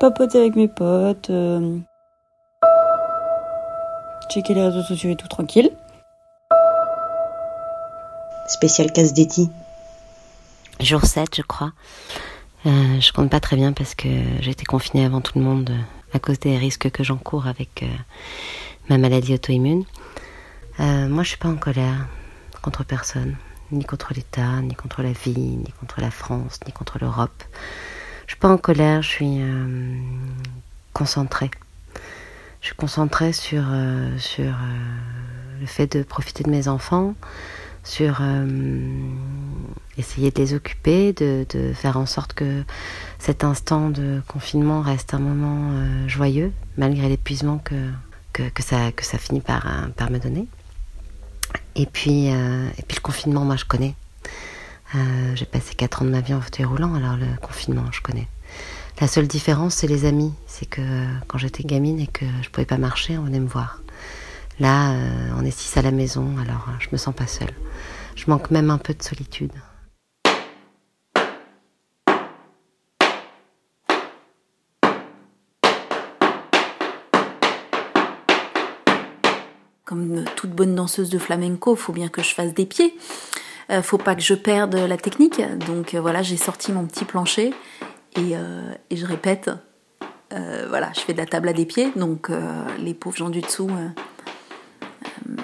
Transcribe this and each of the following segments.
papoter avec mes potes, euh, checker les réseaux sociaux et tout tranquille. Spécial casse déti. Jour 7, je crois. Euh, je compte pas très bien parce que j'ai été confinée avant tout le monde euh, à cause des risques que j'encours avec euh, ma maladie auto-immune. Euh, moi, je suis pas en colère contre personne, ni contre l'État, ni contre la vie, ni contre la France, ni contre l'Europe. Suis pas en colère, je suis euh, concentrée. Je suis concentrée sur, euh, sur euh, le fait de profiter de mes enfants, sur essayer de les occuper, de, de faire en sorte que cet instant de confinement reste un moment joyeux, malgré l'épuisement que, que, ça, que ça finit par, par me donner. Et puis, et puis le confinement, moi je connais. Euh, J'ai passé 4 ans de ma vie en fauteuil roulant, alors le confinement, je connais. La seule différence, c'est les amis. C'est que euh, quand j'étais gamine et que je pouvais pas marcher, on venait me voir. Là, euh, on est six à la maison, alors je me sens pas seule. Je manque même un peu de solitude. Comme toute bonne danseuse de flamenco, faut bien que je fasse des pieds. Euh, faut pas que je perde la technique. Donc euh, voilà, j'ai sorti mon petit plancher et, euh, je répète. Voilà, je fais de la table à des pieds. Donc les pauvres gens du dessous,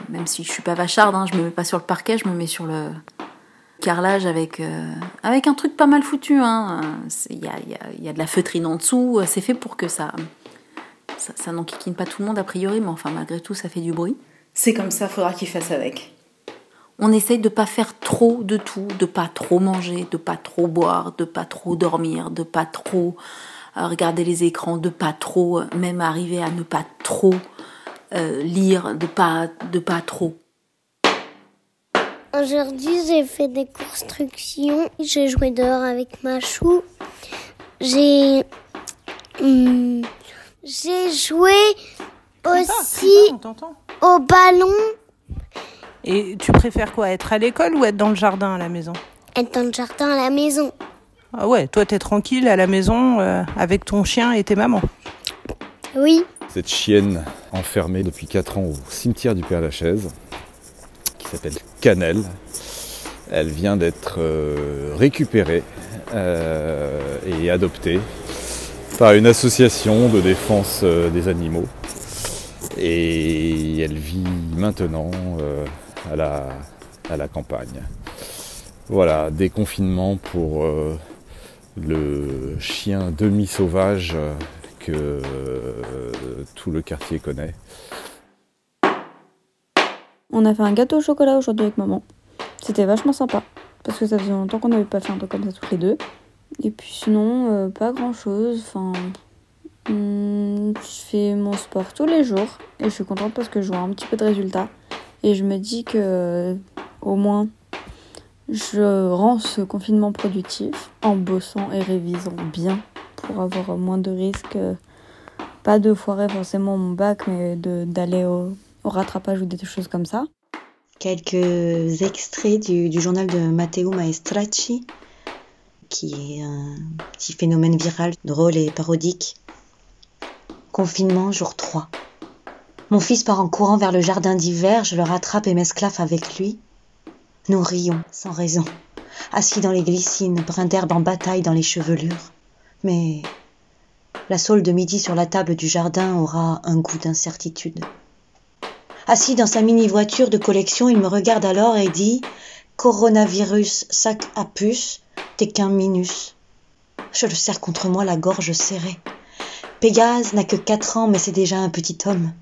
même si je suis pas vacharde, hein, je me mets pas sur le parquet, je me mets sur le carrelage avec avec un truc pas mal foutu. hein. Il y, a, y a- y a de la feutrine en dessous. C'est fait pour que ça ça, ça n'enquiquine pas tout le monde a priori, mais enfin malgré tout ça fait du bruit. C'est comme ça, faudra qu'il fasse avec. On essaye de pas faire trop de tout, de pas trop manger, de pas trop boire, de pas trop dormir, de pas trop euh, regarder les écrans, de pas trop euh, même arriver à ne pas trop euh, lire, de pas de pas trop. Aujourd'hui, j'ai fait des constructions. J'ai joué dehors avec ma chou. J'ai. hum, j'ai joué aussi au ballon. Et tu préfères quoi Être à l'école ou être dans le jardin à la maison? Être dans le jardin à la maison. Ah ouais, toi t'es tranquille à la maison euh, avec ton chien et tes mamans? Oui. Cette chienne enfermée depuis 4 ans au cimetière du Père Lachaise, qui s'appelle Cannelle, elle vient d'être euh, récupérée euh, et adoptée par une association de défense euh, des animaux. Et elle vit maintenant euh, à, la, à la campagne. Voilà, déconfinement pour euh, le chien demi-sauvage que euh, tout le quartier connaît. On a fait un gâteau au chocolat aujourd'hui avec maman. C'était vachement sympa. Parce que ça faisait longtemps qu'on n'avait pas fait un truc comme ça toutes les deux. Et puis sinon, euh, pas grand chose. Enfin, hum, je fais mon sport tous les jours. Et je suis contente parce que je vois un petit peu de résultats. Et je me dis que, au moins, je rends ce confinement productif en bossant et révisant bien pour avoir moins de risques. Pas de foirer forcément mon bac, mais d'aller au, rattrapage ou des choses comme ça. Quelques extraits du, du journal de Matteo Maestracci, qui est un petit phénomène viral, drôle et parodique. Confinement, jour 3. Mon fils part en courant vers le jardin d'hiver, je le rattrape et m'esclaffe avec lui. Nous rions, sans raison, assis dans les glycines, brins d'herbe en bataille dans les chevelures. Mais la saule de midi sur la table du jardin aura un goût d'incertitude. Assis dans sa mini-voiture de collection, il me regarde alors et dit Coronavirus, sac à puce, t'es qu'un minus. Je le serre contre moi, la gorge serrée. Pégase n'a que quatre ans, mais c'est déjà un petit homme.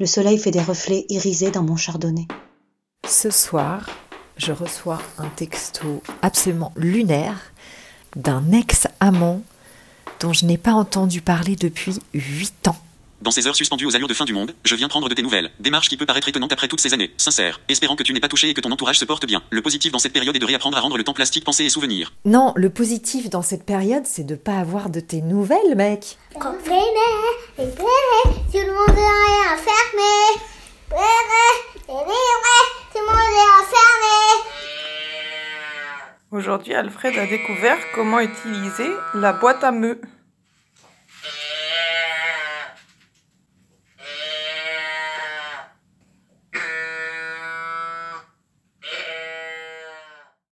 Le soleil fait des reflets irisés dans mon chardonnay. Ce soir, je reçois un texto absolument lunaire d'un ex-amant dont je n'ai pas entendu parler depuis huit ans. Dans ces heures suspendues aux allures de fin du monde, je viens prendre de tes nouvelles. Démarche qui peut paraître étonnante après toutes ces années. Sincère. Espérant que tu n'es pas touché et que ton entourage se porte bien. Le positif dans cette période est de réapprendre à rendre le temps plastique, pensée et souvenir. Non, le positif dans cette période, c'est de pas avoir de tes nouvelles, mec. Tout le monde est enfermé. Libéré, libéré, tout le monde est enfermé. Aujourd'hui, Alfred a découvert comment utiliser la boîte à meux.